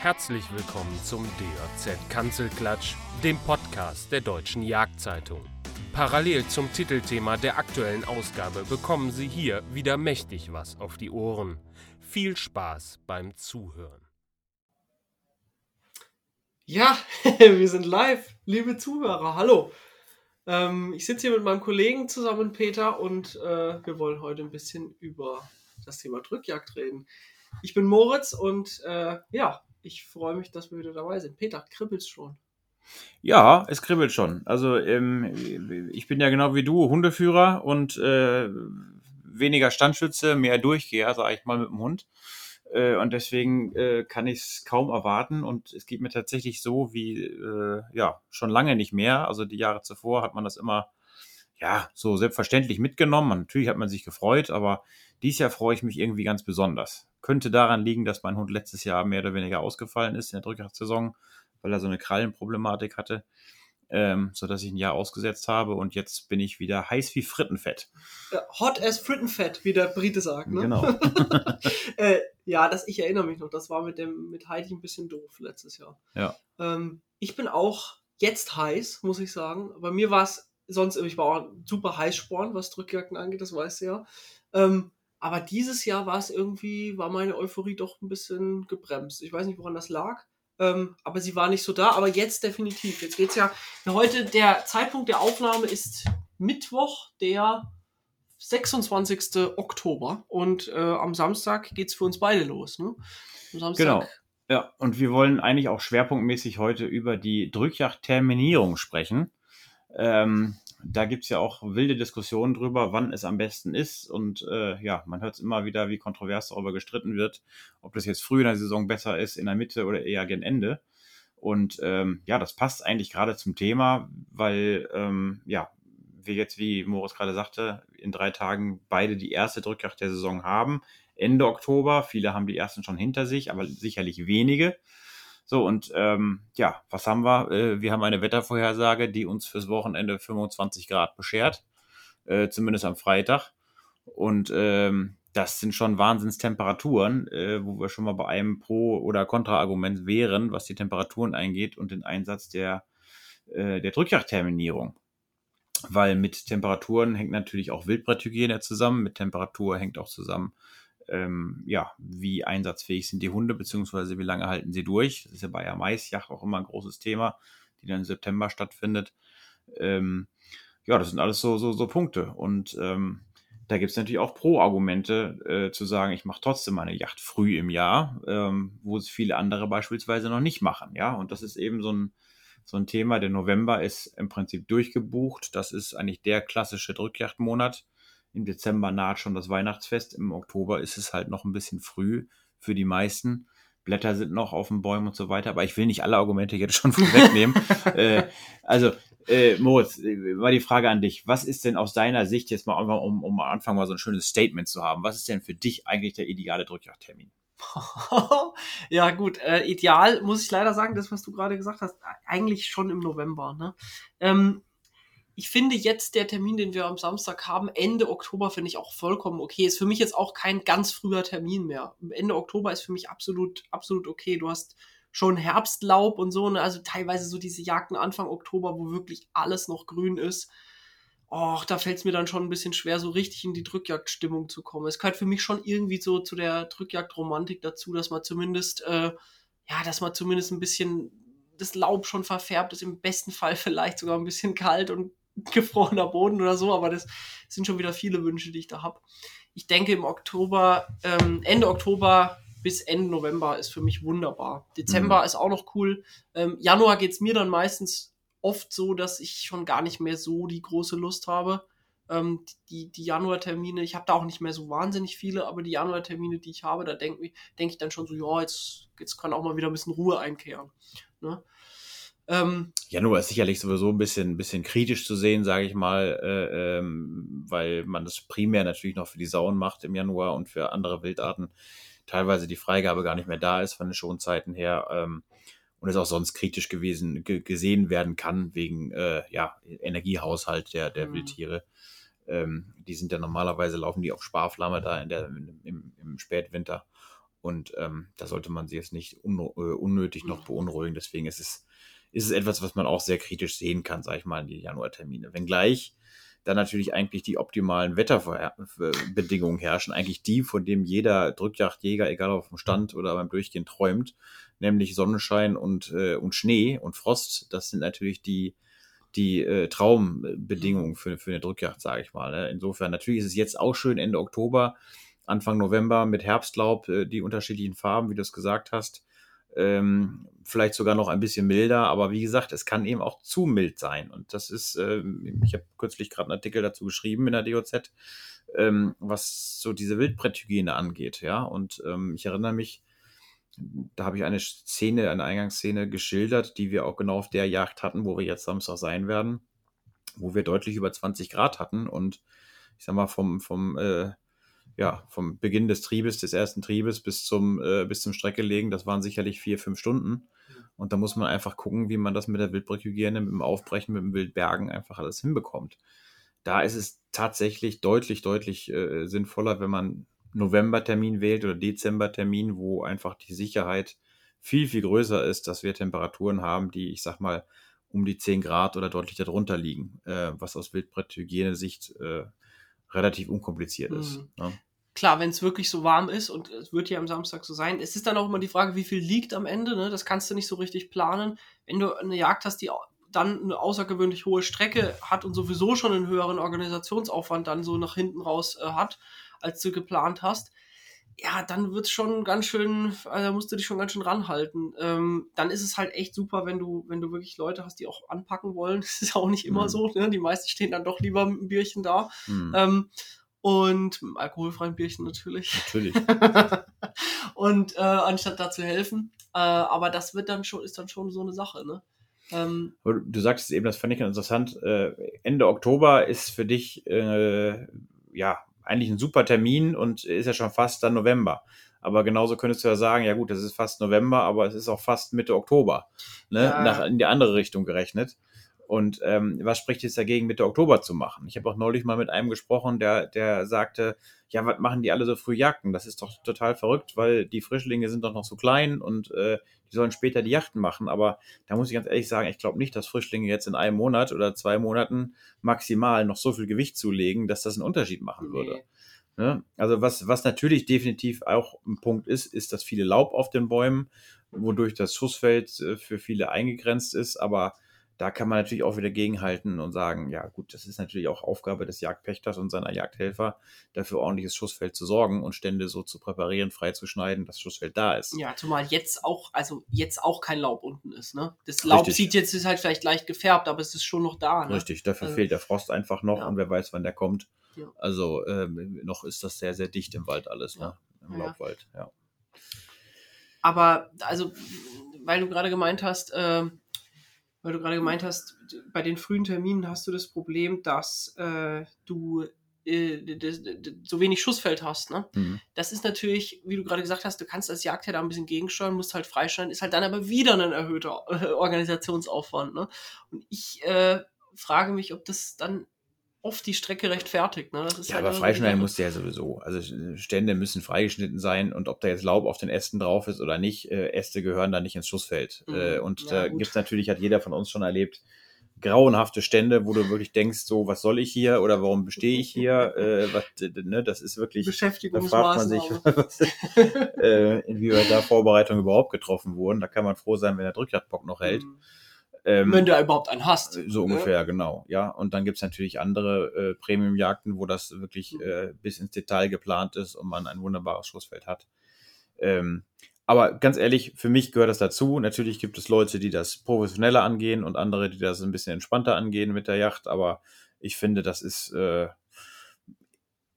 Herzlich willkommen zum DJZ Kanzelklatsch, dem Podcast der Deutschen Jagdzeitung. Parallel zum Titelthema der aktuellen Ausgabe bekommen Sie hier wieder mächtig was auf die Ohren. Viel Spaß beim Zuhören. Ja, wir sind live, liebe Zuhörer. Hallo. Ähm, ich sitze hier mit meinem Kollegen zusammen, Peter, und äh, wir wollen heute ein bisschen über das Thema Drückjagd reden. Ich bin Moritz und äh, ja, ich freue mich, dass wir wieder dabei sind. Peter, kribbelt's schon? Ja, es kribbelt schon. Also ähm, ich bin ja genau wie du Hundeführer und äh, weniger Standschütze, mehr Durchgeher, sage ich mal, mit dem Hund. Äh, und deswegen äh, kann ich es kaum erwarten. Und es geht mir tatsächlich so wie äh, ja schon lange nicht mehr. Also die Jahre zuvor hat man das immer ja so selbstverständlich mitgenommen. Natürlich hat man sich gefreut, aber dieses Jahr freue ich mich irgendwie ganz besonders. Könnte daran liegen, dass mein Hund letztes Jahr mehr oder weniger ausgefallen ist in der Drückjagdsaison, weil er so eine Krallenproblematik hatte, ähm, so dass ich ein Jahr ausgesetzt habe und jetzt bin ich wieder heiß wie Frittenfett. Hot as Frittenfett, wie der Brite sagt. Ne? Genau. äh, ja, das, ich erinnere mich noch, das war mit dem mit Heidi ein bisschen doof letztes Jahr. Ja. Ähm, ich bin auch jetzt heiß, muss ich sagen. Bei mir war es sonst, ich war auch super Heißsporn, was Drückjagden angeht, das weißt du ja. Ähm, aber dieses Jahr war es irgendwie, war meine Euphorie doch ein bisschen gebremst. Ich weiß nicht, woran das lag. Ähm, aber sie war nicht so da. Aber jetzt definitiv. Jetzt geht's ja. Heute, der Zeitpunkt der Aufnahme ist Mittwoch, der 26. Oktober. Und äh, am Samstag geht's für uns beide los. Ne? Genau. Ja, und wir wollen eigentlich auch schwerpunktmäßig heute über die Drückjagdterminierung sprechen. Ähm, da gibt's ja auch wilde Diskussionen drüber, wann es am besten ist. Und äh, ja, man hört immer wieder, wie kontrovers darüber gestritten wird, ob das jetzt früh in der Saison besser ist, in der Mitte oder eher gen Ende. Und ähm, ja, das passt eigentlich gerade zum Thema, weil ähm, ja, wir jetzt, wie Moritz gerade sagte, in drei Tagen beide die erste Drückjagd der Saison haben. Ende Oktober, viele haben die ersten schon hinter sich, aber sicherlich wenige. So, und ähm, ja, was haben wir? Äh, wir haben eine Wettervorhersage, die uns fürs Wochenende 25 Grad beschert, äh, zumindest am Freitag. Und ähm, das sind schon Wahnsinnstemperaturen, äh, wo wir schon mal bei einem Pro- oder Kontraargument wären, was die Temperaturen eingeht und den Einsatz der, äh, der Drückjagdterminierung. Weil mit Temperaturen hängt natürlich auch Wildbretthygiene zusammen, mit Temperatur hängt auch zusammen, ähm, ja, wie einsatzfähig sind die Hunde, beziehungsweise wie lange halten sie durch. Das ist ja bei der Maisjacht auch immer ein großes Thema, die dann im September stattfindet. Ähm, ja, das sind alles so, so, so Punkte. Und ähm, da gibt es natürlich auch Pro-Argumente, äh, zu sagen, ich mache trotzdem meine Yacht früh im Jahr, ähm, wo es viele andere beispielsweise noch nicht machen. Ja, und das ist eben so ein, so ein Thema. Der November ist im Prinzip durchgebucht. Das ist eigentlich der klassische Drückjachtmonat. Im Dezember naht schon das Weihnachtsfest. Im Oktober ist es halt noch ein bisschen früh für die meisten. Blätter sind noch auf den Bäumen und so weiter. Aber ich will nicht alle Argumente jetzt schon vorwegnehmen. äh, also, äh, Moritz, mal die Frage an dich. Was ist denn aus deiner Sicht jetzt mal, um, um am Anfang mal so ein schönes Statement zu haben, was ist denn für dich eigentlich der ideale Drückjagdtermin? ja, gut, äh, ideal muss ich leider sagen, das, was du gerade gesagt hast, eigentlich schon im November. Ne? Ähm, ich finde jetzt der Termin, den wir am Samstag haben, Ende Oktober, finde ich auch vollkommen okay. Ist für mich jetzt auch kein ganz früher Termin mehr. Ende Oktober ist für mich absolut, absolut okay. Du hast schon Herbstlaub und so, ne? also teilweise so diese Jagden Anfang Oktober, wo wirklich alles noch grün ist. Och, da fällt es mir dann schon ein bisschen schwer, so richtig in die Drückjagdstimmung zu kommen. Es gehört für mich schon irgendwie so zu der Drückjagdromantik dazu, dass man zumindest, äh, ja, dass man zumindest ein bisschen das Laub schon verfärbt ist, im besten Fall vielleicht sogar ein bisschen kalt und gefrorener Boden oder so, aber das sind schon wieder viele Wünsche, die ich da habe. Ich denke im Oktober, ähm, Ende Oktober bis Ende November ist für mich wunderbar. Dezember mhm. ist auch noch cool. Ähm, Januar geht's mir dann meistens oft so, dass ich schon gar nicht mehr so die große Lust habe. Ähm, die, die Januartermine, ich habe da auch nicht mehr so wahnsinnig viele, aber die Januartermine, die ich habe, da denke denk ich dann schon so, ja, jetzt, jetzt kann auch mal wieder ein bisschen Ruhe einkehren. Ne? Ähm, Januar ist sicherlich sowieso ein bisschen, ein bisschen kritisch zu sehen, sage ich mal, äh, ähm, weil man das primär natürlich noch für die Sauen macht im Januar und für andere Wildarten teilweise die Freigabe gar nicht mehr da ist von den Schonzeiten her ähm, und es auch sonst kritisch gewesen gesehen werden kann wegen äh, ja Energiehaushalt der der mhm. Wildtiere. Ähm, die sind ja normalerweise laufen die auf Sparflamme da in der im, im Spätwinter Und ähm, da sollte man sich jetzt nicht äh, unnötig noch beunruhigen. Deswegen ist es, ist es etwas, was man auch sehr kritisch sehen kann, sage ich mal, in die Januartermine. Wenngleich dann natürlich eigentlich die optimalen Wetterbedingungen herrschen, eigentlich die, von dem jeder Drückjagdjäger, egal auf dem Stand oder beim Durchgehen, träumt, nämlich Sonnenschein und, äh, und Schnee und Frost. Das sind natürlich die, die äh, Traumbedingungen für, für eine Drückjagd, sage ich mal. Ne? Insofern, natürlich ist es jetzt auch schön Ende Oktober, Anfang November mit Herbstlaub, äh, die unterschiedlichen Farben, wie du es gesagt hast. Ähm, vielleicht sogar noch ein bisschen milder, aber wie gesagt, es kann eben auch zu mild sein. Und das ist, äh, ich habe kürzlich gerade einen Artikel dazu geschrieben in der DOZ, ähm, was so diese Wildbretthygiene angeht, ja. Und ähm, ich erinnere mich, da habe ich eine Szene, eine Eingangsszene geschildert, die wir auch genau auf der Jagd hatten, wo wir jetzt Samstag sein werden, wo wir deutlich über 20 Grad hatten und ich sag mal vom, vom äh, ja, vom Beginn des Triebes, des ersten Triebes bis zum, äh, bis zum Streckelegen, das waren sicherlich vier, fünf Stunden. Und da muss man einfach gucken, wie man das mit der Wildbrückhygiene, mit dem Aufbrechen, mit dem Wildbergen einfach alles hinbekommt. Da ist es tatsächlich deutlich, deutlich äh, sinnvoller, wenn man Novembertermin wählt oder Dezembertermin, wo einfach die Sicherheit viel, viel größer ist, dass wir Temperaturen haben, die, ich sag mal, um die 10 Grad oder deutlich darunter liegen, äh, was aus Wildbretthygiene-Sicht äh, relativ unkompliziert ist. Mhm. Ne? Klar, wenn es wirklich so warm ist und es wird ja am Samstag so sein, es ist dann auch immer die Frage, wie viel liegt am Ende. Ne? Das kannst du nicht so richtig planen. Wenn du eine Jagd hast, die dann eine außergewöhnlich hohe Strecke hat und sowieso schon einen höheren Organisationsaufwand dann so nach hinten raus äh, hat, als du geplant hast, ja, dann wird es schon ganz schön, also musst du dich schon ganz schön ranhalten. Ähm, dann ist es halt echt super, wenn du, wenn du wirklich Leute hast, die auch anpacken wollen. Das ist auch nicht immer mhm. so, ne? Die meisten stehen dann doch lieber mit einem Bierchen da. Mhm. Ähm, und mit einem alkoholfreien Bierchen natürlich. Natürlich. und äh, anstatt da zu helfen. Äh, aber das wird dann schon, ist dann schon so eine Sache, ne? Ähm, du sagtest eben, das fand ich ganz interessant. Äh, Ende Oktober ist für dich äh, ja eigentlich ein super Termin und ist ja schon fast dann November. Aber genauso könntest du ja sagen, ja gut, das ist fast November, aber es ist auch fast Mitte Oktober, ne? Ja. Nach, in die andere Richtung gerechnet. Und ähm, was spricht jetzt dagegen, Mitte Oktober zu machen? Ich habe auch neulich mal mit einem gesprochen, der, der sagte, ja, was machen die alle so früh Jagden? Das ist doch total verrückt, weil die Frischlinge sind doch noch so klein und äh, die sollen später die Yachten machen. Aber da muss ich ganz ehrlich sagen, ich glaube nicht, dass Frischlinge jetzt in einem Monat oder zwei Monaten maximal noch so viel Gewicht zulegen, dass das einen Unterschied machen würde. Nee. Ne? Also was, was natürlich definitiv auch ein Punkt ist, ist das viele Laub auf den Bäumen, wodurch das Schussfeld äh, für viele eingegrenzt ist, aber da kann man natürlich auch wieder gegenhalten und sagen, ja gut, das ist natürlich auch Aufgabe des Jagdpächters und seiner Jagdhelfer, dafür ordentliches Schussfeld zu sorgen und Stände so zu präparieren, freizuschneiden, dass Schussfeld da ist. Ja, zumal jetzt auch, also jetzt auch kein Laub unten ist, ne? Das Laub Richtig. sieht jetzt, ist halt vielleicht leicht gefärbt, aber es ist schon noch da, ne? Richtig, dafür also, fehlt der Frost einfach noch ja. und wer weiß, wann der kommt. Ja. Also ähm, noch ist das sehr, sehr dicht im Wald alles, ne? Im Laubwald, ja. Aber, also, weil du gerade gemeint hast, äh, weil du gerade gemeint hast, bei den frühen Terminen hast du das Problem, dass äh, du äh, so wenig Schussfeld hast. Ne? Mhm. Das ist natürlich, wie du gerade gesagt hast, du kannst als Jagdherr da ein bisschen gegensteuern, musst halt freischneiden, ist halt dann aber wieder ein erhöhter äh, Organisationsaufwand. Ne? Und ich äh, frage mich, ob das dann oft die Strecke rechtfertigt. Ne? ja, halt aber freischneiden musst du ja sowieso. Also Stände müssen freigeschnitten sein und ob da jetzt Laub auf den Ästen drauf ist oder nicht, äh, Äste gehören da nicht ins Schussfeld. Mhm. Äh, und ja, da gibt es natürlich, hat jeder von uns schon erlebt, grauenhafte Stände, wo du wirklich denkst, so, was soll ich hier oder warum bestehe ich hier? Äh, was, ne, das ist wirklich, da fragt man sich, was, äh, inwieweit da Vorbereitungen überhaupt getroffen wurden. Da kann man froh sein, wenn der Drückjagdbock noch hält. Mhm. Ähm, Wenn du überhaupt einen hast. So ungefähr, ja. genau. Ja, und dann gibt's natürlich andere äh, Premium-Jagden, wo das wirklich mhm. äh, bis ins Detail geplant ist und man ein wunderbares Schussfeld hat. Ähm, aber ganz ehrlich, für mich gehört das dazu. Natürlich gibt es Leute, die das professioneller angehen und andere, die das ein bisschen entspannter angehen mit der Yacht. Aber ich finde, das ist äh,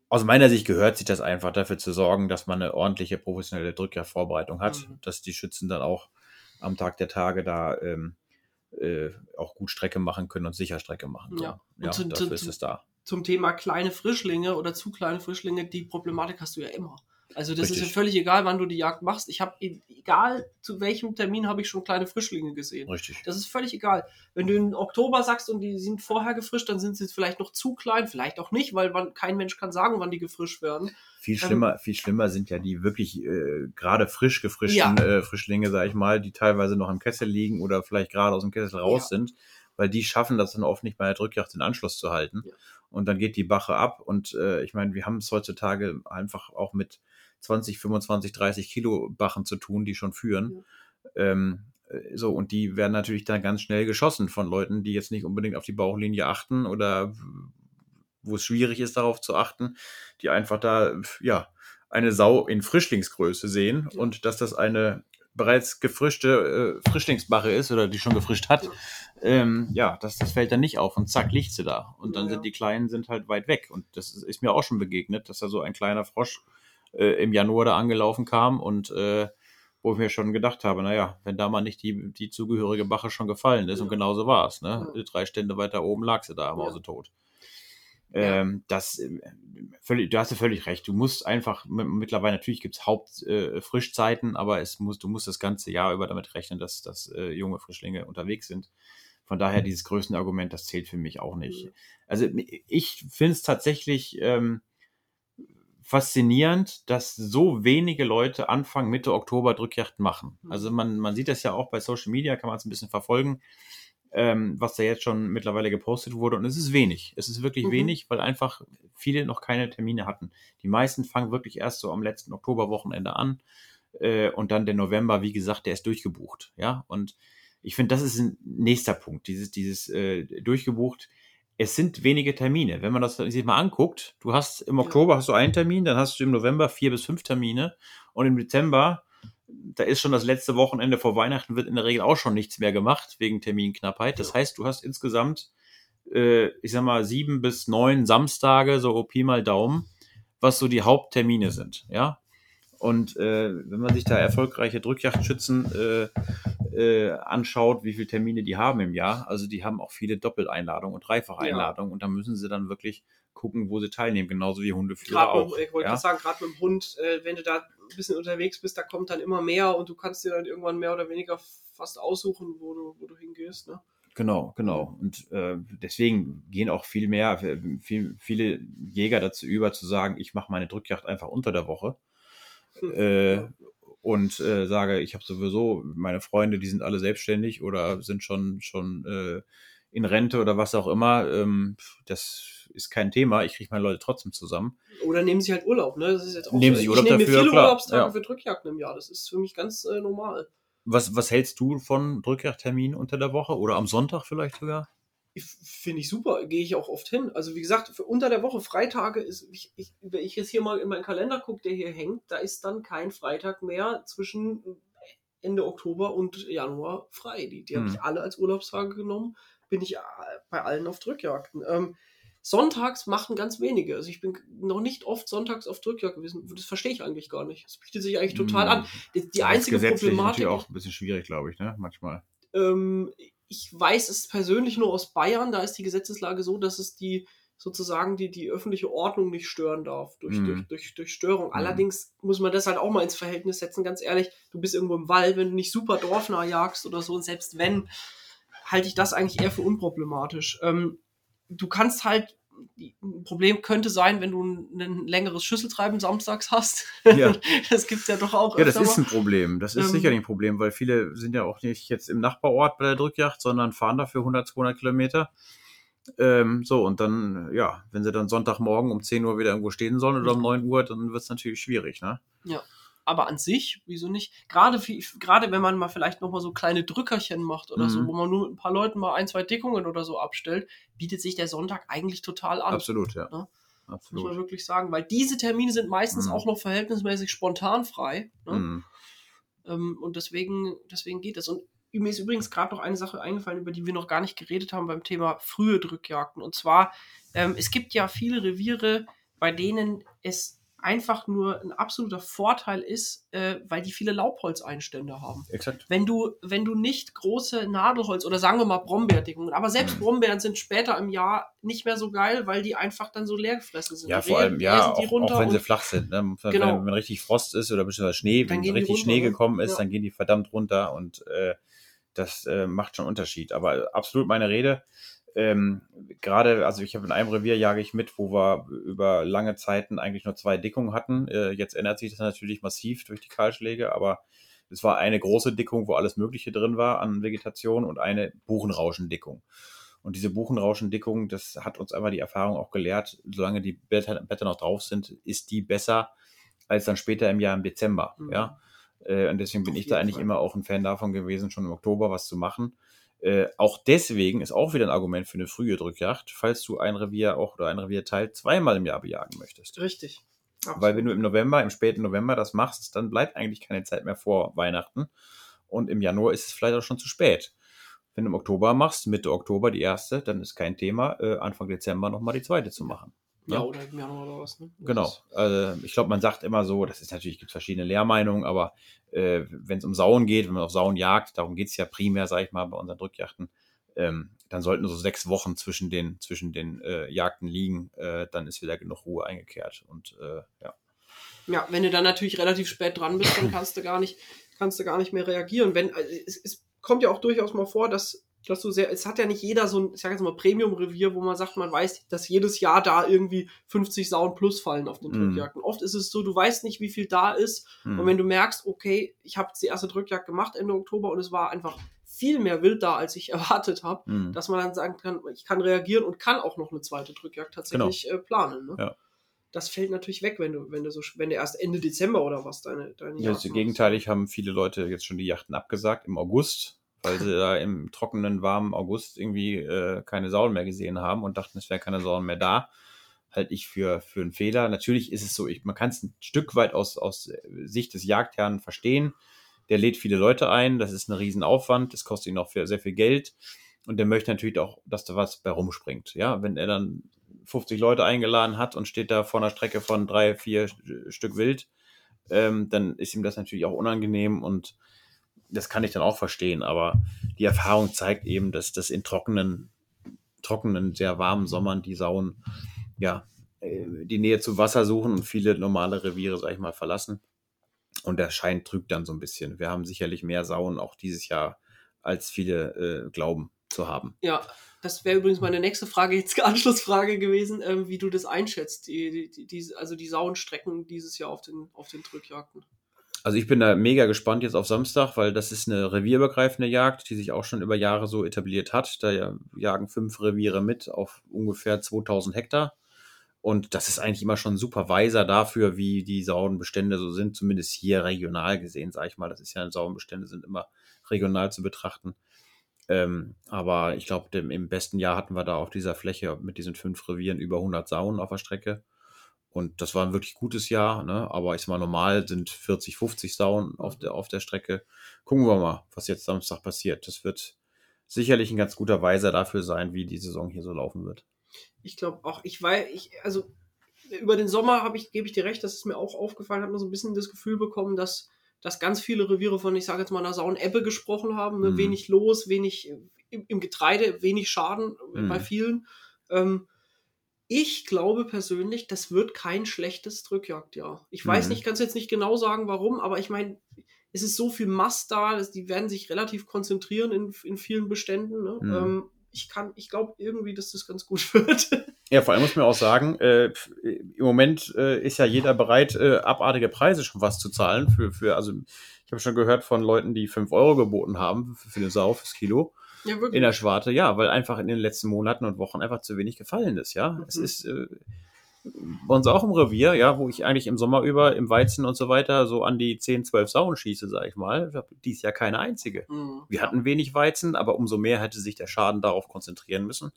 aus meiner Sicht gehört sich das einfach dafür zu sorgen, dass man eine ordentliche professionelle Drückjagdvorbereitung hat, mhm. dass die Schützen dann auch am Tag der Tage da ähm, äh, auch gut Strecke machen können und sicher Strecke machen können. Ja, ja zu, dafür zu, ist es da. Zum Thema kleine Frischlinge oder zu kleine Frischlinge, die Problematik hast du ja immer. Also das ist Richtig. ja völlig egal, wann du die Jagd machst. Ich habe, egal zu welchem Termin, habe ich schon kleine Frischlinge gesehen. Richtig. Das ist völlig egal. Wenn du im Oktober sagst und die sind vorher gefrischt, dann sind sie vielleicht noch zu klein, vielleicht auch nicht, weil wann, kein Mensch kann sagen, wann die gefrischt werden. Viel Ähm, schlimmer, viel schlimmer sind ja die wirklich äh, gerade frisch gefrischten Ja. äh, Frischlinge, sag ich mal, die teilweise noch im Kessel liegen oder vielleicht gerade aus dem Kessel raus Ja. sind, weil die schaffen das dann oft nicht bei der Drückjagd den Anschluss zu halten. Ja. Und dann geht die Bache ab und äh, ich meine, wir haben es heutzutage einfach auch mit 20, 25, 30 Kilo Bachen zu tun, die schon führen. Ähm, äh, so, und die werden natürlich dann ganz schnell geschossen von Leuten, die jetzt nicht unbedingt auf die Bauchlinie achten oder wo es schwierig ist, darauf zu achten, die einfach da, ja, eine Sau in Frischlingsgröße sehen Ja. und dass das eine bereits gefrischte äh, Frischlingsbache ist oder die schon gefrischt hat, Ja. ähm, ja, das, das fällt dann nicht auf und zack, liegt sie da. Und dann Ja, ja. sind die Kleinen sind halt weit weg. Und das ist, ist mir auch schon begegnet, dass da so ein kleiner Frosch äh, im Januar da angelaufen kam und äh, wo ich mir schon gedacht habe, naja, wenn da mal nicht die, die zugehörige Bache schon gefallen ist Ja. und genauso war es, ne? Ja. Drei Stände weiter oben lag sie da, Ja. mausetot. Ja. Ähm, das, äh, völlig, du hast ja völlig recht. Du musst einfach, mittlerweile natürlich gibt's Hauptfrischzeiten, äh, aber es muss, du musst das ganze Jahr über damit rechnen, dass, dass äh, junge Frischlinge unterwegs sind. Von daher dieses Größenargument, das zählt für mich auch nicht. Also ich finde es tatsächlich ähm, faszinierend, dass so wenige Leute Anfang, Mitte Oktober Drückjagden machen. Mhm. Also man, man sieht das ja auch bei Social Media, kann man es ein bisschen verfolgen, ähm, was da jetzt schon mittlerweile gepostet wurde. Und es ist wenig. Es ist wirklich Mhm. wenig, weil einfach viele noch keine Termine hatten. Die meisten fangen wirklich erst so am letzten Oktoberwochenende an. Äh, und dann der November, wie gesagt, der ist durchgebucht. Ja, und ich finde, das ist ein nächster Punkt, dieses, dieses äh, durchgebucht. Es sind wenige Termine. Wenn man das sich mal anguckt, du hast im. Oktober hast du einen Termin, dann hast du im November vier bis fünf Termine und im Dezember, da ist schon das letzte Wochenende vor Weihnachten, wird in der Regel auch schon nichts mehr gemacht wegen Terminknappheit. Das heißt, du hast insgesamt, äh, ich sag mal, sieben bis neun Samstage, so Pi mal Daumen, was so die Haupttermine sind, ja. Und äh, wenn man sich da erfolgreiche Drückjagdschützen äh, äh, anschaut, wie viele Termine die haben im Jahr, also die haben auch viele Doppeleinladungen und Dreifacheinladungen und da müssen sie dann wirklich gucken, wo sie teilnehmen, genauso wie Hundeführer Gerade auch. mit, ich wollte ja? gerade sagen, gerade mit dem Hund, äh, wenn du da ein bisschen unterwegs bist, da kommt dann immer mehr und du kannst dir dann irgendwann mehr oder weniger fast aussuchen, wo du, wo du hingehst. Ne? Genau, genau. Und äh, deswegen gehen auch viel mehr, viel, viele Jäger dazu über, zu sagen, ich mache meine Drückjagd einfach unter der Woche. Äh, und äh, sage, ich habe sowieso meine Freunde, die sind alle selbstständig oder sind schon schon äh, in Rente oder was auch immer. Ähm, das ist kein Thema. Ich kriege meine Leute trotzdem zusammen. Oder nehmen sie halt Urlaub, ne? Das ist jetzt auch Nehmen so. sie Urlaub ich nehme dafür, viele klar, Urlaubstage ja. für Drückjagden im Jahr. Das ist für mich ganz äh, normal. Was, was hältst du von Drückjagdterminen unter der Woche oder am Sonntag vielleicht sogar? Finde ich super, gehe ich auch oft hin. Also wie gesagt, für unter der Woche Freitage ist, ich, ich, wenn ich jetzt hier mal in meinen Kalender gucke, der hier hängt, da ist dann kein Freitag mehr zwischen Ende Oktober und Januar frei. Die, die habe Hm. ich alle als Urlaubstage genommen, bin ich äh, bei allen auf Drückjagden. Ähm, sonntags machen ganz wenige. Also ich bin noch nicht oft sonntags auf Drückjagd gewesen. Das verstehe ich eigentlich gar nicht. Das bietet sich eigentlich total Hm. an. Die, die Das einzige Problematik natürlich auch ein bisschen schwierig, glaube ich, ne? Manchmal. ähm, ich weiß es persönlich nur aus Bayern, da ist die Gesetzeslage so, dass es die sozusagen die, die öffentliche Ordnung nicht stören darf durch, Mhm. durch, durch, durch Störung. Mhm. Allerdings muss man das halt auch mal ins Verhältnis setzen, ganz ehrlich, du bist irgendwo im Wald, wenn du nicht super dorfnah jagst oder so, und selbst wenn, halte ich das eigentlich eher für unproblematisch. Ähm, du kannst halt, ein Problem könnte sein, wenn du ein, ein längeres Schüsseltreiben samstags hast. Ja. das gibt's ja doch auch. Ja, das ist mal. ein Problem. Das ist Ähm, sicherlich ein Problem, weil viele sind ja auch nicht jetzt im Nachbarort bei der Drückjagd, sondern fahren dafür 100, 200 Kilometer. Ähm, so, und dann, ja, wenn sie dann Sonntagmorgen um 10 Uhr wieder irgendwo stehen sollen oder um 9 Uhr, dann wird es natürlich schwierig, ne? Aber an sich, wieso nicht? Gerade, wie- gerade wenn man mal vielleicht noch mal so kleine Drückerchen macht oder so, Mhm. wo man nur mit ein paar Leuten mal ein, zwei Deckungen oder so abstellt, bietet sich der Sonntag eigentlich total an. Absolut, ja. Ja. Muss man Absolut. wirklich sagen, weil diese Termine sind meistens Mhm. auch noch verhältnismäßig spontan frei. Ne? Mhm. Ähm, und deswegen, deswegen geht es. Und mir ist übrigens gerade noch eine Sache eingefallen, über die wir noch gar nicht geredet haben beim Thema frühe Drückjagden. Und zwar, ähm, es gibt ja viele Reviere, bei denen es einfach nur ein absoluter Vorteil ist, äh, weil die viele Laubholzeinstände haben. Exakt. Wenn du, wenn du nicht große Nadelholz oder sagen wir mal Brombeerdickungen, aber selbst Mhm. Brombeeren sind später im Jahr nicht mehr so geil, weil die einfach dann so leer gefressen sind. Ja, Die vor allem, ja, auch, auch wenn sie flach sind. Ne? Wenn, Genau. wenn richtig Frost ist oder beziehungsweise Schnee, Dann wenn richtig Schnee ne? gekommen ist, Ja. dann gehen die verdammt runter und äh, das äh, macht schon Unterschied. Aber absolut meine Rede. Ähm, Gerade, also ich habe in einem Revier jage ich mit, wo wir über lange Zeiten eigentlich nur zwei Dickungen hatten. Äh, jetzt ändert sich das natürlich massiv durch die Kahlschläge, aber es war eine große Dickung, wo alles Mögliche drin war an Vegetation und eine Buchenrauschendickung. Und diese Buchenrauschendickung, das hat uns einmal die Erfahrung auch gelehrt, solange die Blätter, Blätter noch drauf sind, ist die besser als dann später im Jahr im Dezember. Mhm. Ja. Äh, und deswegen bin ich da eigentlich Fall. immer auch ein Fan davon gewesen, schon im Oktober was zu machen. Äh, auch deswegen ist auch wieder ein Argument für eine frühe Drückjagd, falls du ein Revier auch oder ein Revierteil zweimal im Jahr bejagen möchtest. Richtig. Weil wenn du im November, im späten November das machst, dann bleibt eigentlich keine Zeit mehr vor Weihnachten. Und im Januar ist es vielleicht auch schon zu spät. Wenn du im Oktober machst, Mitte Oktober die erste, dann ist kein Thema, äh, Anfang Dezember nochmal die zweite zu machen. Ja, ne? oder im Januar oder was, ne? Genau. Also ich glaube, man sagt immer so, das ist natürlich, gibt verschiedene Lehrmeinungen, aber äh, wenn es um Sauen geht, wenn man auf Sauen jagt, darum geht's ja primär, sage ich mal, bei unseren Drückjachten, ähm, dann sollten so sechs Wochen zwischen den, zwischen den äh, Jagden liegen, äh, dann ist wieder genug Ruhe eingekehrt. Und äh, ja. Ja, wenn du dann natürlich relativ spät dran bist, dann kannst du gar nicht, kannst du gar nicht mehr reagieren. Wenn, also es, es kommt ja auch durchaus mal vor, dass, dass du sehr, es hat ja nicht jeder so ein, ich sag jetzt mal, Premium-Revier, wo man sagt, man weiß, dass jedes Jahr da irgendwie 50 Sauen plus fallen auf den Mhm. Drückjagden. Oft ist es so, du weißt nicht, wie viel da ist. Hm. Und wenn du merkst, okay, ich habe die erste Drückjagd gemacht Ende Oktober und es war einfach viel mehr Wild da, als ich erwartet habe, Hm. dass man dann sagen kann, ich kann reagieren und kann auch noch eine zweite Drückjagd tatsächlich äh, planen. Ne? Genau. Ja. Das fällt natürlich weg, wenn du, wenn du so, wenn du erst Ende Dezember oder was deine, deine Ja, also gegenteilig haben viele Leute jetzt schon die Yachten abgesagt im August, weil sie da im trockenen, warmen August irgendwie äh, keine Sauen mehr gesehen haben und dachten, es wäre keine Sauen mehr da. Halte ich für, für einen Fehler. Natürlich ist es so, ich, man kann es ein Stück weit aus, aus Sicht des Jagdherrn verstehen. Der lädt viele Leute ein, das ist ein Riesenaufwand, das kostet ihn auch sehr viel Geld. Und der möchte natürlich auch, dass da was bei rumspringt. Ja, wenn er dann 50 Leute eingeladen hat und steht da vor einer Strecke von drei, vier Stück Wild, ähm, dann ist ihm das natürlich auch unangenehm und das kann ich dann auch verstehen. Aber die Erfahrung zeigt eben, dass das in trockenen, trockenen, sehr warmen Sommern die Sauen ja äh, die Nähe zu Wasser suchen und viele normale Reviere, sag ich mal, verlassen. Und der Schein trügt dann so ein bisschen. Wir haben sicherlich mehr Sauen auch dieses Jahr, als viele äh, glauben zu haben. Ja, das wäre übrigens meine nächste Frage, jetzt Anschlussfrage gewesen, ähm, wie du das einschätzt, die, die, die, also die Sauenstrecken dieses Jahr auf den, auf den Drückjagden. Also ich bin da mega gespannt jetzt auf Samstag, weil das ist eine revierübergreifende Jagd, die sich auch schon über Jahre so etabliert hat. Da ja- jagen fünf Reviere mit auf ungefähr 2000 Hektar. Und das ist eigentlich immer schon ein super Weiser dafür, wie die Sauenbestände so sind, zumindest hier regional gesehen, sage ich mal. Das ist ja, Sauenbestände sind immer regional zu betrachten. Ähm, aber ich glaube, im besten Jahr hatten wir da auf dieser Fläche mit diesen fünf Revieren über 100 Sauen auf der Strecke. Und das war ein wirklich gutes Jahr, ne? aber ich sag mal, normal sind 40, 50 Sauen auf der, auf der Strecke. Gucken wir mal, was jetzt Samstag passiert. Das wird sicherlich ein ganz guter Weiser dafür sein, wie die Saison hier so laufen wird. Ich glaube auch, ich weiß, ich, also über den Sommer habe ich, gebe ich dir recht, das ist mir auch aufgefallen, habe mir so ein bisschen das Gefühl bekommen, dass, dass ganz viele Reviere von, ich sage jetzt mal, einer Saunebbe gesprochen haben, ne? Mhm. wenig los, wenig im, im Getreide, wenig Schaden äh, Mhm. bei vielen. Ähm, ich glaube persönlich, das wird kein schlechtes Drückjagdjahr. Ich weiß Mhm. nicht, kann es jetzt nicht genau sagen, warum, aber ich meine, es ist so viel Mast da, dass die werden sich relativ konzentrieren in, in vielen Beständen. Ne? Mhm. Ähm, ich kann, ich glaube irgendwie, dass das ganz gut wird. Ja, vor allem muss man auch sagen, äh, pf, im Moment äh, ist ja jeder bereit, äh, abartige Preise schon was zu zahlen. Für, für, also ich habe schon gehört von Leuten, die 5 Euro geboten haben für, eine Sau, fürs Kilo. ja, wirklich. in der Schwarte, ja, weil einfach in den letzten Monaten und Wochen einfach zu wenig gefallen ist, ja. Mhm. Es ist äh, bei uns auch im Revier, ja, wo ich eigentlich im Sommer über im Weizen und so weiter so an die 10, 12 Sauen schieße, sag ich mal. Ich hab Dies Jahr keine einzige. Mhm. Wir hatten wenig Weizen, aber umso mehr hätte sich der Schaden darauf konzentrieren müssen.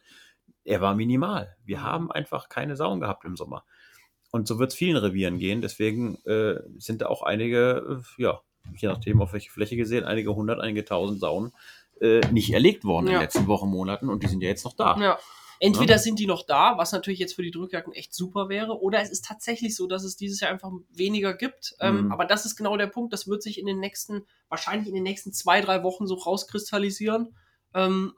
Er war minimal. Wir haben einfach keine Sauen gehabt im Sommer. Und so wird es vielen Revieren gehen. Deswegen äh, sind da auch einige, äh, ja, je nachdem auf welche Fläche gesehen, einige hundert, einige tausend Sauen äh, nicht erlegt worden in Ja. den letzten Wochen, Monaten. Und die sind ja jetzt noch da. Ja. Entweder sind die noch da, was natürlich jetzt für die Drückjacken echt super wäre, oder es ist tatsächlich so, dass es dieses Jahr einfach weniger gibt. Ähm, Mhm. aber das ist genau der Punkt. Das wird sich in den nächsten, wahrscheinlich in den nächsten zwei, drei Wochen so rauskristallisieren, ähm,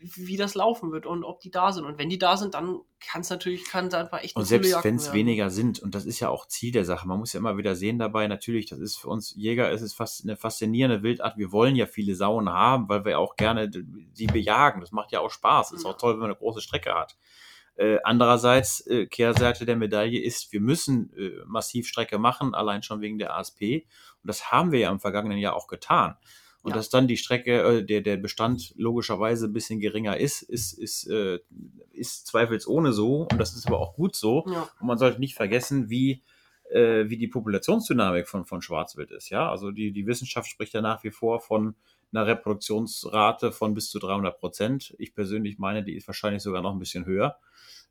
wie das laufen wird und ob die da sind. Und wenn die da sind, dann kann es natürlich, kann es einfach echt Und selbst wenn es weniger sind, und das ist ja auch Ziel der Sache, man muss ja immer wieder sehen dabei, natürlich, das ist für uns Jäger, es ist fast eine faszinierende Wildart. Wir wollen ja viele Sauen haben, weil wir auch gerne sie bejagen. Das macht ja auch Spaß. Ist auch toll, wenn man eine große Strecke hat. Äh, andererseits, äh, Kehrseite der Medaille ist, wir müssen äh, massiv Strecke machen, allein schon wegen der ASP. Und das haben wir ja im vergangenen Jahr auch getan. Und Ja. dass dann die Strecke, äh, der, der Bestand logischerweise ein bisschen geringer ist, ist, ist, äh, ist zweifelsohne so. Und das ist aber auch gut so. Ja. Und man sollte nicht vergessen, wie, äh, wie die Populationsdynamik von, von Schwarzwild ist. Ja, also die, die Wissenschaft spricht ja nach wie vor von einer Reproduktionsrate von bis zu 300 Prozent. Ich persönlich meine, die ist wahrscheinlich sogar noch ein bisschen höher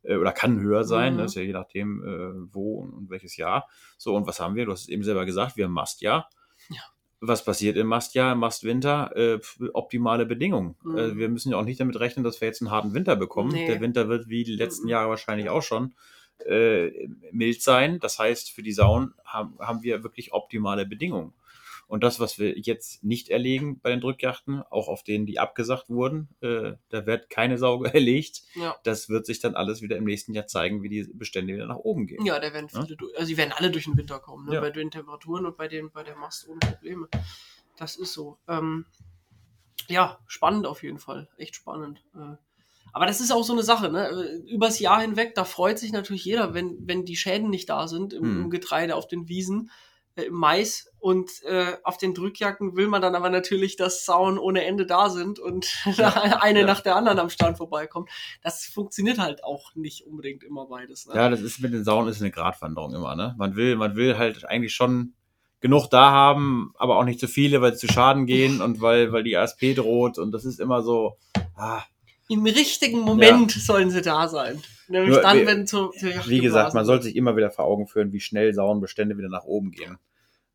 äh, oder kann höher sein. Mhm. Das ist ja je nachdem, äh, wo und welches Jahr. So, und was haben wir? Du hast es eben selber gesagt, wir haben Mastjahr. Ja. Was passiert im Mastjahr, im Mastwinter? Äh, optimale Bedingungen. Mhm. Äh, wir müssen ja auch nicht damit rechnen, dass wir jetzt einen harten Winter bekommen. Nee. Der Winter wird wie die letzten Mhm. Jahre wahrscheinlich auch schon äh, mild sein. Das heißt, für die Sauen haben, haben wir wirklich optimale Bedingungen. Und das, was wir jetzt nicht erlegen bei den Drückjachten, auch auf denen, die abgesagt wurden, äh, da wird keine Sau erlegt. Ja. Das wird sich dann alles wieder im nächsten Jahr zeigen, wie die Bestände wieder nach oben gehen. Ja, da werden Ja? viele, durch, also die werden alle durch den Winter kommen, ne? Ja. bei den Temperaturen und bei, den, bei der Mast ohne Probleme. Das ist so. Ähm, ja, spannend auf jeden Fall. Echt spannend. Äh, aber das ist auch so eine Sache, ne? Äh, Übers Jahr hinweg, da freut sich natürlich jeder, wenn, wenn die Schäden nicht da sind im, Hm. im Getreide, auf den Wiesen, Mais und äh, auf den Drückjacken will man dann aber natürlich, dass Sauen ohne Ende da sind und eine ja. nach der anderen am Stand vorbeikommt. Das funktioniert halt auch nicht unbedingt immer beides. Ne? Ja, das ist mit den Sauen ist eine Gratwanderung immer, ne? Man will, man will halt eigentlich schon genug da haben, aber auch nicht zu viele, weil sie zu Schaden gehen und weil, weil die ASP droht und das ist immer so, ah, Im richtigen Moment sollen sie da sein. Nämlich Nur, dann, wie- wenn zur Yacht wie gesagt, man sollte sich immer wieder vor Augen führen, wie schnell Sauenbestände wieder nach oben gehen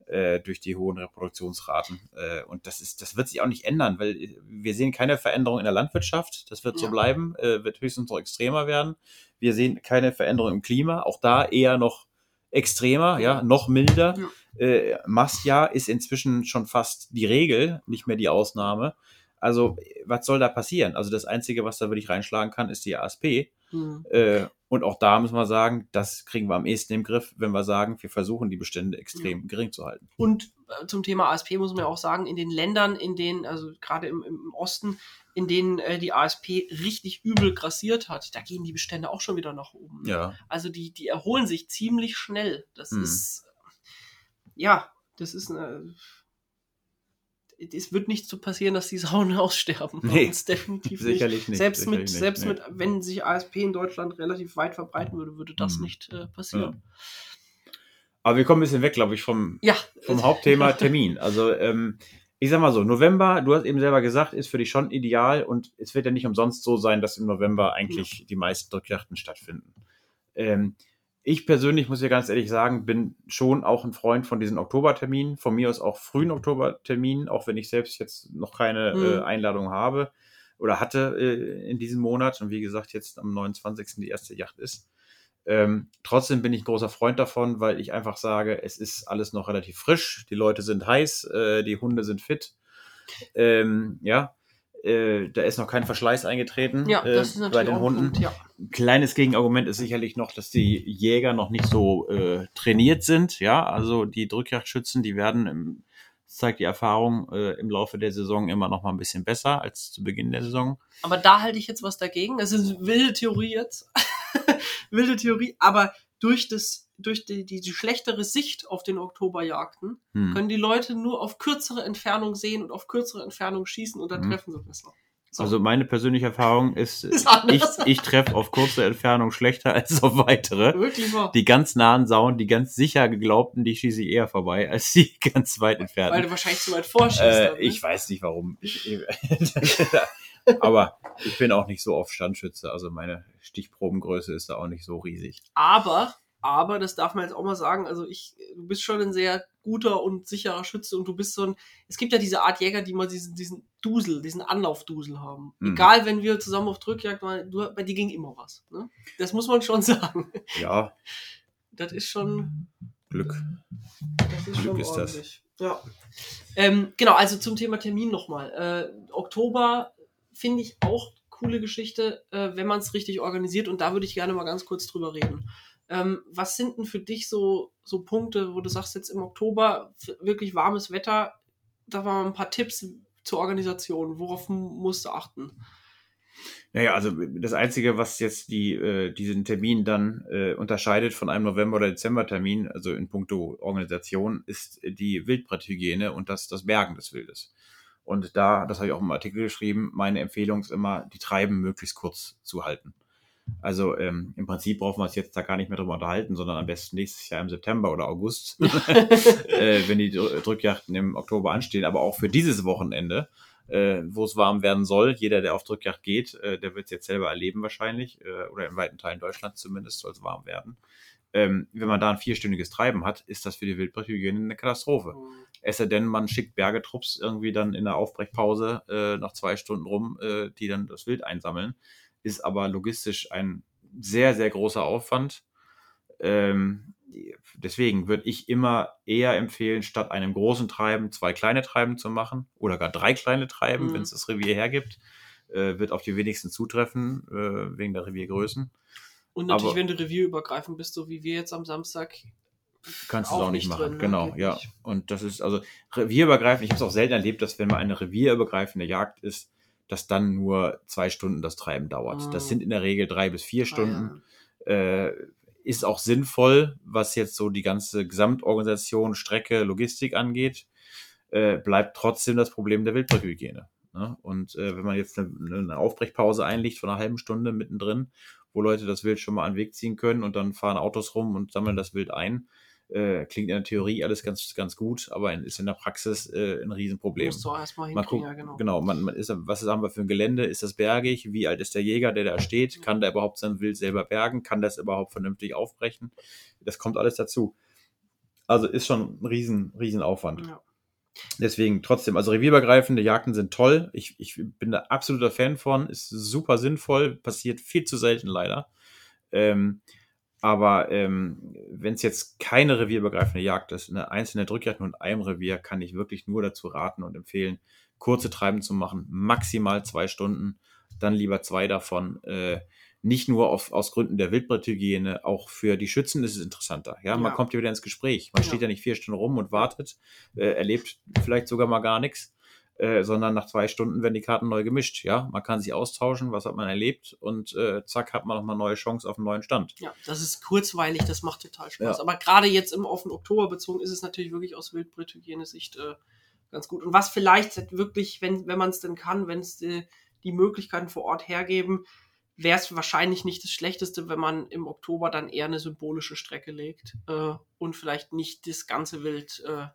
äh, durch die hohen Reproduktionsraten. Äh, und das ist, das wird sich auch nicht ändern, weil wir sehen keine Veränderung in der Landwirtschaft. Das wird so Ja. bleiben, äh, wird höchstens noch extremer werden. Wir sehen keine Veränderung im Klima, auch da eher noch extremer, ja, noch milder. Äh, Mastjahr ist inzwischen schon fast die Regel, nicht mehr die Ausnahme. Also, was soll da passieren? Also, das Einzige, was da wirklich reinschlagen kann, ist die ASP. Hm. Äh, und auch da müssen wir sagen, das kriegen wir am ehesten im Griff, wenn wir sagen, wir versuchen die Bestände extrem gering zu halten. Und äh, zum Thema ASP muss man ja auch sagen, in den Ländern, in denen, also gerade im, im Osten, in denen äh, die ASP richtig übel grassiert hat, da gehen die Bestände auch schon wieder nach oben. ne? Ja. Also die, die erholen sich ziemlich schnell. Das Hm. ist, ja, das ist eine. Es wird nicht so passieren, dass die Sauen aussterben. Nee, definitiv nicht. Sicherlich nicht. Selbst mit, sicherlich nicht, selbst nee. mit, wenn sich ASP in Deutschland relativ weit verbreiten würde, würde das Hm. nicht äh, passieren. Aber wir kommen ein bisschen weg, glaube ich, vom, Ja. vom Hauptthema Termin. Also, ähm, ich sag mal so, November, du hast eben selber gesagt, ist für dich schon ideal und es wird ja nicht umsonst so sein, dass im November eigentlich die meisten Drückjachten stattfinden. Ähm, ich persönlich muss ja ganz ehrlich sagen, bin schon auch ein Freund von diesen Oktoberterminen, von mir aus auch frühen Oktoberterminen, auch wenn ich selbst jetzt noch keine Mhm. äh, Einladung habe oder hatte äh, in diesem Monat und wie gesagt jetzt am 29. die erste Yacht ist. Ähm, trotzdem bin ich ein großer Freund davon, weil ich einfach sage, es ist alles noch relativ frisch, die Leute sind heiß, äh, die Hunde sind fit. Ähm, ja, äh, da ist noch kein Verschleiß eingetreten Ja, äh, das ist bei den Hunden. Punkt, ja. Ein kleines Gegenargument ist sicherlich noch, dass die Jäger noch nicht so äh, trainiert sind. Ja, also die Drückjagdschützen, die werden, im, das zeigt die Erfahrung, äh, im Laufe der Saison immer noch mal ein bisschen besser als zu Beginn der Saison. Aber da halte ich jetzt was dagegen. Es ist wilde Theorie jetzt. wilde Theorie, aber durch das, durch die, die, die schlechtere Sicht auf den Oktoberjagden Hm. können die Leute nur auf kürzere Entfernung sehen und auf kürzere Entfernung schießen und dann Mhm. treffen sie besser. So. Also meine persönliche Erfahrung ist, Ist ich, ich treffe auf kurze Entfernung schlechter als auf weitere. wirklich wahr. Die ganz nahen Sauen, die ganz sicher geglaubten, die schieße ich eher vorbei, als die ganz weit weil entfernten. du wahrscheinlich zu weit vorschießt. Äh, ich weiß nicht warum. Ich, aber ich bin auch nicht so oft Standschütze, also meine Stichprobengröße ist da auch nicht so riesig. Aber, Aber das darf man jetzt auch mal sagen. Also ich, du bist schon ein sehr guter und sicherer Schütze und du bist so ein. Es gibt ja diese Art Jäger, die mal diesen, diesen Dusel, diesen Anlaufdusel haben. Mhm. Egal, wenn wir zusammen auf Drückjagd waren, du, bei dir ging immer was. Ne? Das muss man schon sagen. Ja, Das ist schon. Glück. Das ist Glück schon ist das. ordentlich. Ja. Ähm, genau, also zum Thema Termin nochmal. Äh, Oktober finde ich auch coole Geschichte, äh, wenn man es richtig organisiert und da würde ich gerne mal ganz kurz drüber reden. Ähm, was sind denn für dich so, so Punkte, wo du sagst, jetzt im Oktober wirklich warmes Wetter, da waren ein paar Tipps zur Organisation, worauf musst du achten? Naja, also das Einzige, was jetzt die, äh, diesen Termin dann äh, unterscheidet von einem November- oder Dezembertermin, also in puncto Organisation, ist die Wildbretthygiene und das, das Bergen des Wildes. Und da, das habe ich auch im Artikel geschrieben, meine Empfehlung ist immer, die Treiben möglichst kurz zu halten. Also ähm, im Prinzip brauchen wir uns jetzt da gar nicht mehr drüber unterhalten, sondern am besten nächstes Jahr im September oder August, äh, wenn die Dr- Drückjachten im Oktober anstehen. Aber auch für dieses Wochenende, äh, wo es warm werden soll, jeder, der auf Drückjagd geht, äh, der wird es jetzt selber erleben wahrscheinlich, äh, oder in weiten Teilen Deutschlands zumindest soll es warm werden. Ähm, wenn man da ein vierstündiges Treiben hat, ist das für die Wildbretthygiene eine Katastrophe. Es sei denn, man schickt Bergetrupps irgendwie dann in der Aufbrechpause äh, noch zwei Stunden rum, äh, die dann das Wild einsammeln. Ist aber logistisch ein sehr, sehr großer Aufwand. Ähm, deswegen würde ich immer eher empfehlen, statt einem großen Treiben zwei kleine Treiben zu machen oder gar drei kleine Treiben, Mhm. wenn es das Revier hergibt. Äh, wird auf die wenigsten zutreffen, äh, wegen der Reviergrößen. Und natürlich, Aber- wenn du revierübergreifend bist, so wie wir jetzt am Samstag, Kannst du es auch nicht machen. drin, ne? genau, ja. Und das ist also revierübergreifend. Ich habe es auch selten erlebt, dass wenn mal eine revierübergreifende Jagd ist, dass dann nur zwei Stunden das Treiben dauert. Ah. Das sind in der Regel drei bis vier Stunden. Ah, Äh, ist auch sinnvoll, was jetzt so die ganze Gesamtorganisation, Strecke, Logistik angeht. Äh, bleibt trotzdem das Problem der Wildbretthygiene. Ne? Und äh, wenn man jetzt eine, eine Aufbrechpause einlegt von einer halben Stunde mittendrin, wo Leute das Wild schon mal an den Weg ziehen können und dann fahren Autos rum und sammeln das Wild ein, äh, klingt in der Theorie alles ganz, ganz gut, aber in, ist in der Praxis äh, ein. Riesenproblem. Musst du auch erstmal hinkriegen, guckt, ja, genau. genau, man, man ist, was haben wir für ein Gelände? Ist das bergig? Wie alt ist der Jäger, der da steht? Kann der überhaupt sein Wild selber bergen? Kann das überhaupt vernünftig aufbrechen? Das kommt alles dazu. Also ist schon ein riesen, riesen Aufwand. Ja. Deswegen trotzdem, also revierübergreifende Jagden sind toll. Ich, ich bin da absoluter Fan von. Ist super sinnvoll. Passiert viel zu selten leider. Ähm, aber ähm, wenn es jetzt keine revierübergreifende Jagd ist, eine einzelne Drückjagd nur in einem Revier, kann ich wirklich nur dazu raten und empfehlen, kurze Treiben zu machen, maximal zwei Stunden, dann lieber zwei davon. Äh, nicht nur auf, aus Gründen der Wildbretthygiene, auch für die Schützen ist es interessanter. Ja, man Ja. kommt ja wieder ins Gespräch. Man Ja. steht ja nicht vier Stunden rum und wartet, äh, erlebt vielleicht sogar mal gar nichts, äh, sondern nach zwei Stunden werden die Karten neu gemischt. Ja, man kann sich austauschen, was hat man erlebt und äh, zack hat man nochmal neue Chance auf einen neuen Stand. Ja, das ist kurzweilig, das macht total Spaß. Ja. Aber gerade jetzt im den Oktober bezogen ist es natürlich wirklich aus Wildbretthygiene-Sicht äh, ganz gut. Und was vielleicht wirklich, wenn, wenn man es denn kann, wenn es äh, die Möglichkeiten vor Ort hergeben, wäre es wahrscheinlich nicht das Schlechteste, wenn man im Oktober dann eher eine symbolische Strecke legt äh, und vielleicht nicht das ganze Wild äh,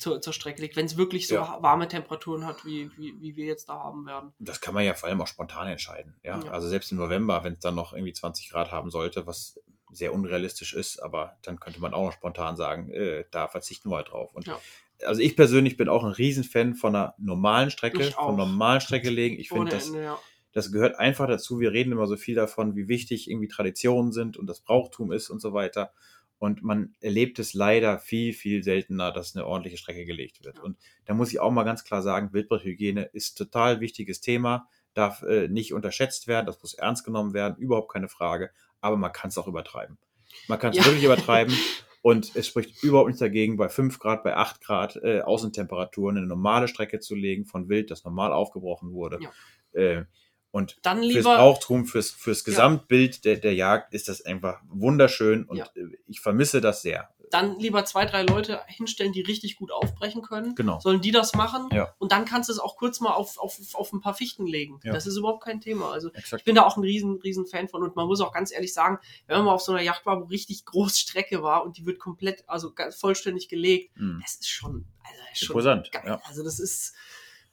zur, zur Strecke legt, wenn es wirklich so Ja. warme Temperaturen hat, wie, wie, wie wir jetzt da haben werden. Das kann man ja vor allem auch spontan entscheiden. Ja, Ja. also selbst im November, wenn es dann noch irgendwie 20 Grad haben sollte, was sehr unrealistisch ist, aber dann könnte man auch noch spontan sagen, äh, da verzichten wir halt drauf. Und Ja. also ich persönlich bin auch ein Riesenfan von einer normalen Strecke, von normalen Strecke legen. Ich finde das Ende, das gehört einfach dazu. Wir reden immer so viel davon, wie wichtig irgendwie Traditionen sind und das Brauchtum ist und so weiter. Und man erlebt es leider viel, viel seltener, dass eine ordentliche Strecke gelegt wird. Und da muss ich auch mal ganz klar sagen, Wildbretthygiene ist total wichtiges Thema, darf äh, nicht unterschätzt werden, das muss ernst genommen werden, überhaupt keine Frage. Aber man kann es auch übertreiben. Man kann es Ja. wirklich übertreiben. Und es spricht überhaupt nichts dagegen, bei 5 Grad, bei 8 Grad äh, Außentemperaturen eine normale Strecke zu legen von Wild, das normal aufgebrochen wurde. Ja. Äh, und Dann fürs lieber Brauchtum, fürs, fürs Ja. Gesamtbild der, der Jagd ist das einfach wunderschön und Ja. ich vermisse das sehr. dann lieber zwei, drei Leute hinstellen, die richtig gut aufbrechen können. Genau. Sollen die das machen? Ja. Und dann kannst du es auch kurz mal auf, auf, auf ein paar Fichten legen. Ja. Das ist überhaupt kein Thema. Also ich Exakt. bin da auch ein riesen, riesen Fan von. Und man muss auch ganz ehrlich sagen, wenn man mal auf so einer Yacht war, wo richtig groß Strecke war und die wird komplett, also ganz vollständig gelegt, Mhm. das ist schon, also das ist schon Imposant, geil. ja. Also das ist,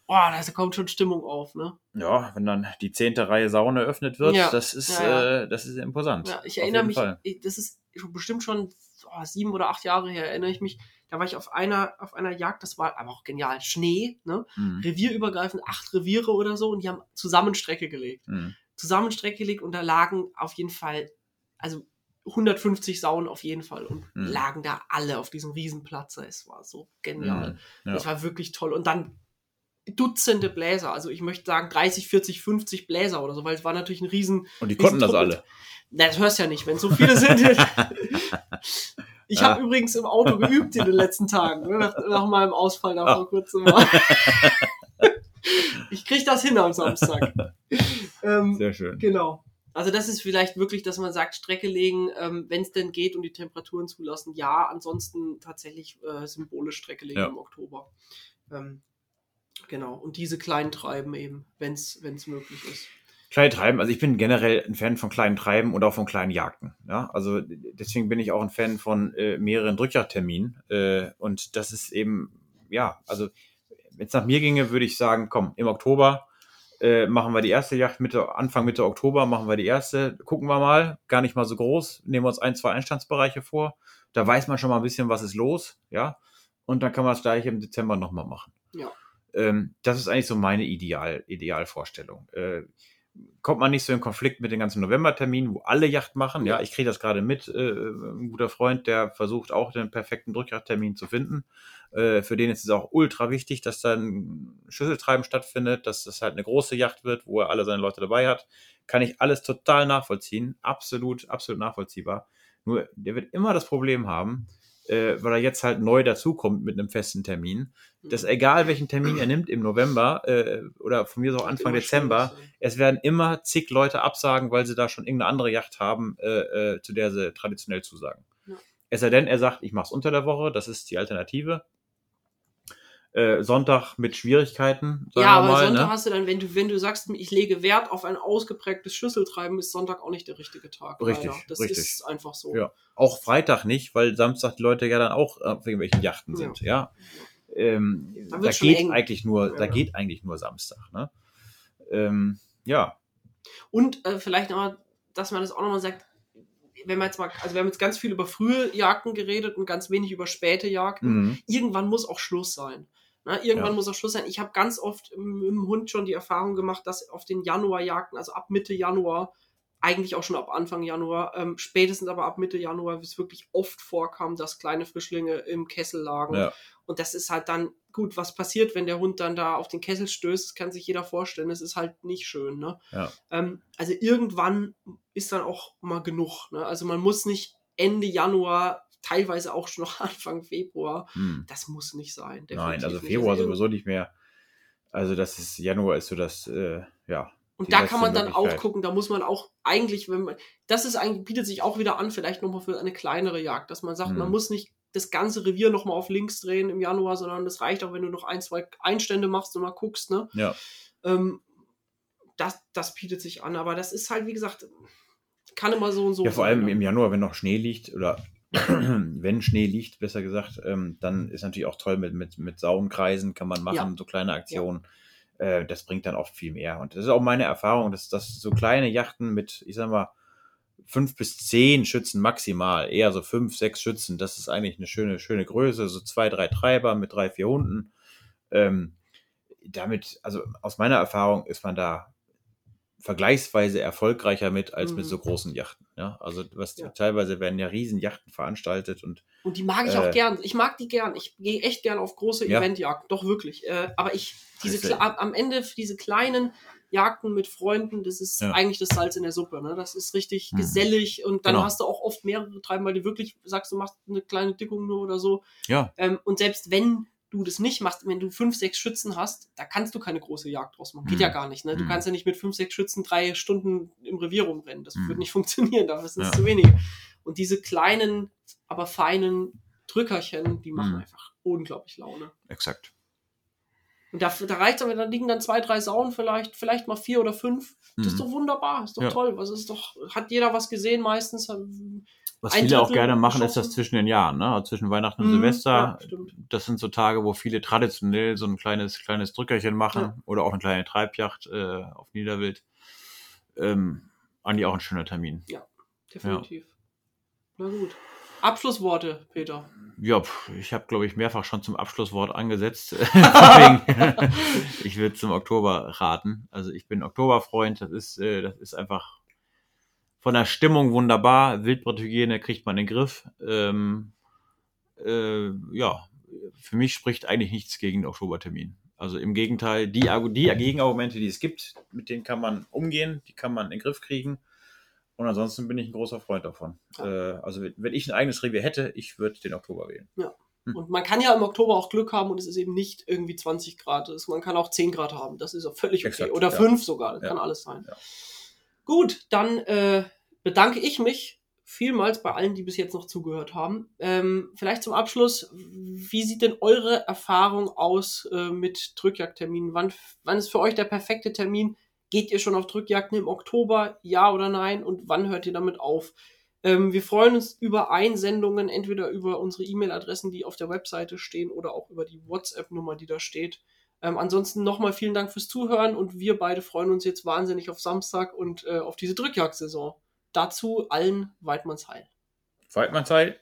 oh, da kommt schon Stimmung auf, ne? Ja, wenn dann die zehnte Reihe Saune eröffnet wird, Ja. das ist, Ja. Äh, das ist imposant. Ja, ich erinnere mich, ich- das ist bestimmt schon oh, sieben oder acht Jahre her, erinnere ich mich. Da war ich auf einer, auf einer Jagd, das war aber auch genial. Schnee, ne? Mhm. Revierübergreifend, acht Reviere oder so, und die haben zusammen Strecke gelegt. Mhm. Zusammen Strecke gelegt und da lagen auf jeden Fall, also 150 Sauen auf jeden Fall und Mhm. lagen da alle auf diesem Riesenplatz. Es war so genial. Mhm. Ja. Das war wirklich toll. Und dann Dutzende Bläser, also ich möchte sagen 30, 40, 50 Bläser oder so, weil es war natürlich ein riesen Und die konnten das alle. na, das hörst du ja nicht, wenn so viele sind. Ich Ja. habe übrigens im Auto geübt in den letzten Tagen, ne, nach, nach meinem Ausfall da Ah. vor kurzem mal. Ich krieg das hin am Samstag. ähm, Sehr schön. genau. Also das ist vielleicht wirklich, dass man sagt, Strecke legen, ähm, wenn es denn geht und die Temperaturen zulassen. Ja, ansonsten tatsächlich äh, symbolisch Strecke legen Ja. im Oktober. Ähm, genau. Und diese kleinen Treiben eben, wenn es möglich ist. Kleine Treiben, also ich bin generell ein Fan von kleinen Treiben und auch von kleinen Jagden. Ja, also deswegen bin ich auch ein Fan von äh, mehreren Drückjagdterminen. Äh, und das ist eben, ja, also wenn es nach mir ginge, würde ich sagen, komm, im Oktober äh, machen wir die erste Jagd, Mitte, Anfang Mitte Oktober machen wir die erste, gucken wir mal, gar nicht mal so groß, nehmen wir uns ein, zwei Einstandsbereiche vor. Da weiß man schon mal ein bisschen, was ist los, ja. Und dann kann man das gleiche im Dezember nochmal machen. Ja. Ähm, das ist eigentlich so meine Ideal, Idealvorstellung. Äh, kommt man nicht so in Konflikt mit den ganzen Novemberterminen, wo alle Yacht machen. Ja, ich kriege das gerade mit. Äh, ein guter Freund, der versucht auch den perfekten Drückjachttermin zu finden. Äh, für den ist es auch ultra wichtig, dass da ein Schüsseltreiben stattfindet, dass das halt eine große Yacht wird, wo er alle seine Leute dabei hat. Kann ich alles total nachvollziehen. Absolut, absolut nachvollziehbar. Nur, der wird immer das Problem haben, äh, weil er jetzt halt neu dazukommt mit einem festen Termin, dass egal welchen Termin er nimmt im November äh, oder von mir so Anfang Dezember, es werden immer zig Leute absagen, weil sie da schon irgendeine andere Yacht haben, äh, äh, zu der sie traditionell zusagen. Ja. Es sei denn, er sagt, ich mache es unter der Woche, das ist die Alternative. Äh, Sonntag mit Schwierigkeiten, Ja, aber mal. Sonntag ne? hast du dann, wenn du, wenn du sagst, ich lege Wert auf ein ausgeprägtes Schüsseltreiben, ist Sonntag auch nicht der richtige Tag. Richtig, leider. Das richtig. ist einfach so. Ja. Auch Freitag nicht, weil Samstag die Leute ja dann auch auf irgendwelchen Yachten Ja. sind, ja. Ähm, Da da geht eng. eigentlich nur, da Ja. geht eigentlich nur Samstag, ne? Ähm, ja, Und äh, vielleicht nochmal, dass man das auch nochmal sagt, wenn man jetzt mal, also wir haben jetzt ganz viel über frühe Jagden geredet und ganz wenig über späte Jagden. mhm. Irgendwann muss auch Schluss sein. Na, irgendwann Ja. muss auch Schluss sein. Ich habe ganz oft im, im Hund schon die Erfahrung gemacht, dass auf den Januarjagden, also ab Mitte Januar, eigentlich auch schon ab Anfang Januar, ähm, spätestens aber ab Mitte Januar, es wirklich oft vorkam, dass kleine Frischlinge im Kessel lagen. ja, Und das ist halt dann, gut, was passiert, wenn der Hund dann da auf den Kessel stößt, das kann sich jeder vorstellen, das ist halt nicht schön, ne? ja. Ähm, also irgendwann ist dann auch mal genug, ne? Also man muss nicht Ende Januar, teilweise auch schon noch Anfang Februar, Hm. das muss nicht sein. Nein, also. Februar Also sowieso nicht mehr. Also das ist, Januar ist so das, äh, ja. Und da kann man dann auch gucken, da muss man auch eigentlich, wenn man, das ist eigentlich, bietet sich auch wieder an, vielleicht nochmal für eine kleinere Jagd, dass man sagt, Mhm. man muss nicht das ganze Revier nochmal auf links drehen im Januar, sondern das reicht auch, wenn du noch ein, zwei Einstände machst und mal guckst, ne? Ja. Ähm, das, das bietet sich an, aber das ist halt, wie gesagt, kann immer so und so Ja, vor allem ne? im Januar, wenn noch Schnee liegt oder wenn Schnee liegt, besser gesagt, ähm, dann ist natürlich auch toll mit, mit, mit Sauenkreisen kann man machen, Ja. so kleine Aktionen. Äh, das bringt dann auch viel mehr. Und das ist auch meine Erfahrung, dass, dass so kleine Yachten mit, ich sag mal, fünf bis zehn Schützen maximal, eher so fünf, sechs Schützen, das ist eigentlich eine schöne, schöne Größe, so zwei, drei Treiber mit drei, vier Hunden. Ähm, damit, also aus meiner Erfahrung ist man da vergleichsweise erfolgreicher mit als mit Mhm. so großen Yachten. Ja, also was Ja. teilweise werden ja riesen Yachten veranstaltet und Und die mag ich Äh, auch gern. Ich mag die gern. Ich gehe echt gern auf große Ja. Eventjagden. Doch wirklich. Äh, aber ich, diese. Kle- am Ende für diese kleinen Jagden mit Freunden, das ist Ja. eigentlich das Salz in der Suppe. Ne? Das ist richtig Mhm. gesellig und dann Genau. hast du auch oft mehrere Treiben, weil du wirklich sagst, du machst eine kleine Dickung nur oder so. ja, Ähm, und selbst wenn du das nicht machst, wenn du fünf, sechs Schützen hast, da kannst du keine große Jagd draus machen. Geht Mhm. ja gar nicht. Ne? Du Mhm. kannst ja nicht mit fünf, sechs Schützen drei Stunden im Revier rumrennen. Das Mhm. wird nicht funktionieren, dafür sind es Ja. zu wenige. Und diese kleinen, aber feinen Drückerchen, die machen Mhm. einfach unglaublich Laune. exakt. Und da, da reicht aber, da liegen dann zwei, drei Sauen vielleicht, vielleicht mal vier oder fünf. Das ist Mhm. doch wunderbar, ist doch Ja. toll. Was ist doch, hat jeder was gesehen meistens. Was Ein viele auch Drittel gerne machen, ist das zwischen den Jahren, ne? Also zwischen Weihnachten und Mhm, Silvester. ja, das sind so Tage, wo viele traditionell so ein kleines, kleines Drückerchen machen Ja. oder auch eine kleine Treibjacht äh, auf Niederwild. Ähm, eigentlich auch ein schöner Termin. Definitiv. Na gut. Abschlussworte, Peter. Ja, ich habe, glaube ich, mehrfach schon zum Abschlusswort angesetzt. Ich würde zum Oktober raten. Also ich bin Oktoberfreund. Das ist, äh, das ist einfach von der Stimmung wunderbar. Wildbrethygiene kriegt man in den Griff. Ähm, äh, ja, für mich spricht eigentlich nichts gegen den Oktobertermin. Also im Gegenteil, die, die Gegenargumente, die es gibt, mit denen kann man umgehen, die kann man in den Griff kriegen. Und ansonsten bin ich ein großer Freund davon. Äh, also wenn ich ein eigenes Revier hätte, ich würde den Oktober wählen. Hm. Und man kann ja im Oktober auch Glück haben und es ist eben nicht irgendwie 20 Grad. Es- Man kann auch 10 Grad haben. Das ist auch völlig okay. Exakt, Oder ja. 5 sogar. Das Ja. kann alles sein. Ja. Gut, dann äh, bedanke ich mich vielmals bei allen, die bis jetzt noch zugehört haben. Ähm, vielleicht zum Abschluss, wie sieht denn eure Erfahrung aus äh, mit Drückjagdterminen? Wann, wann ist für euch der perfekte Termin? Geht ihr schon auf Drückjagden im Oktober? Ja oder nein? Und wann hört ihr damit auf? Ähm, wir freuen uns über Einsendungen, entweder über unsere E-Mail-Adressen, die auf der Webseite stehen, oder auch über die WhatsApp-Nummer, die da steht. Ähm, ansonsten nochmal vielen Dank fürs Zuhören und wir beide freuen uns jetzt wahnsinnig auf Samstag und äh, auf diese Drückjagdsaison. Dazu allen Weidmanns Heil. Weidmannsheil.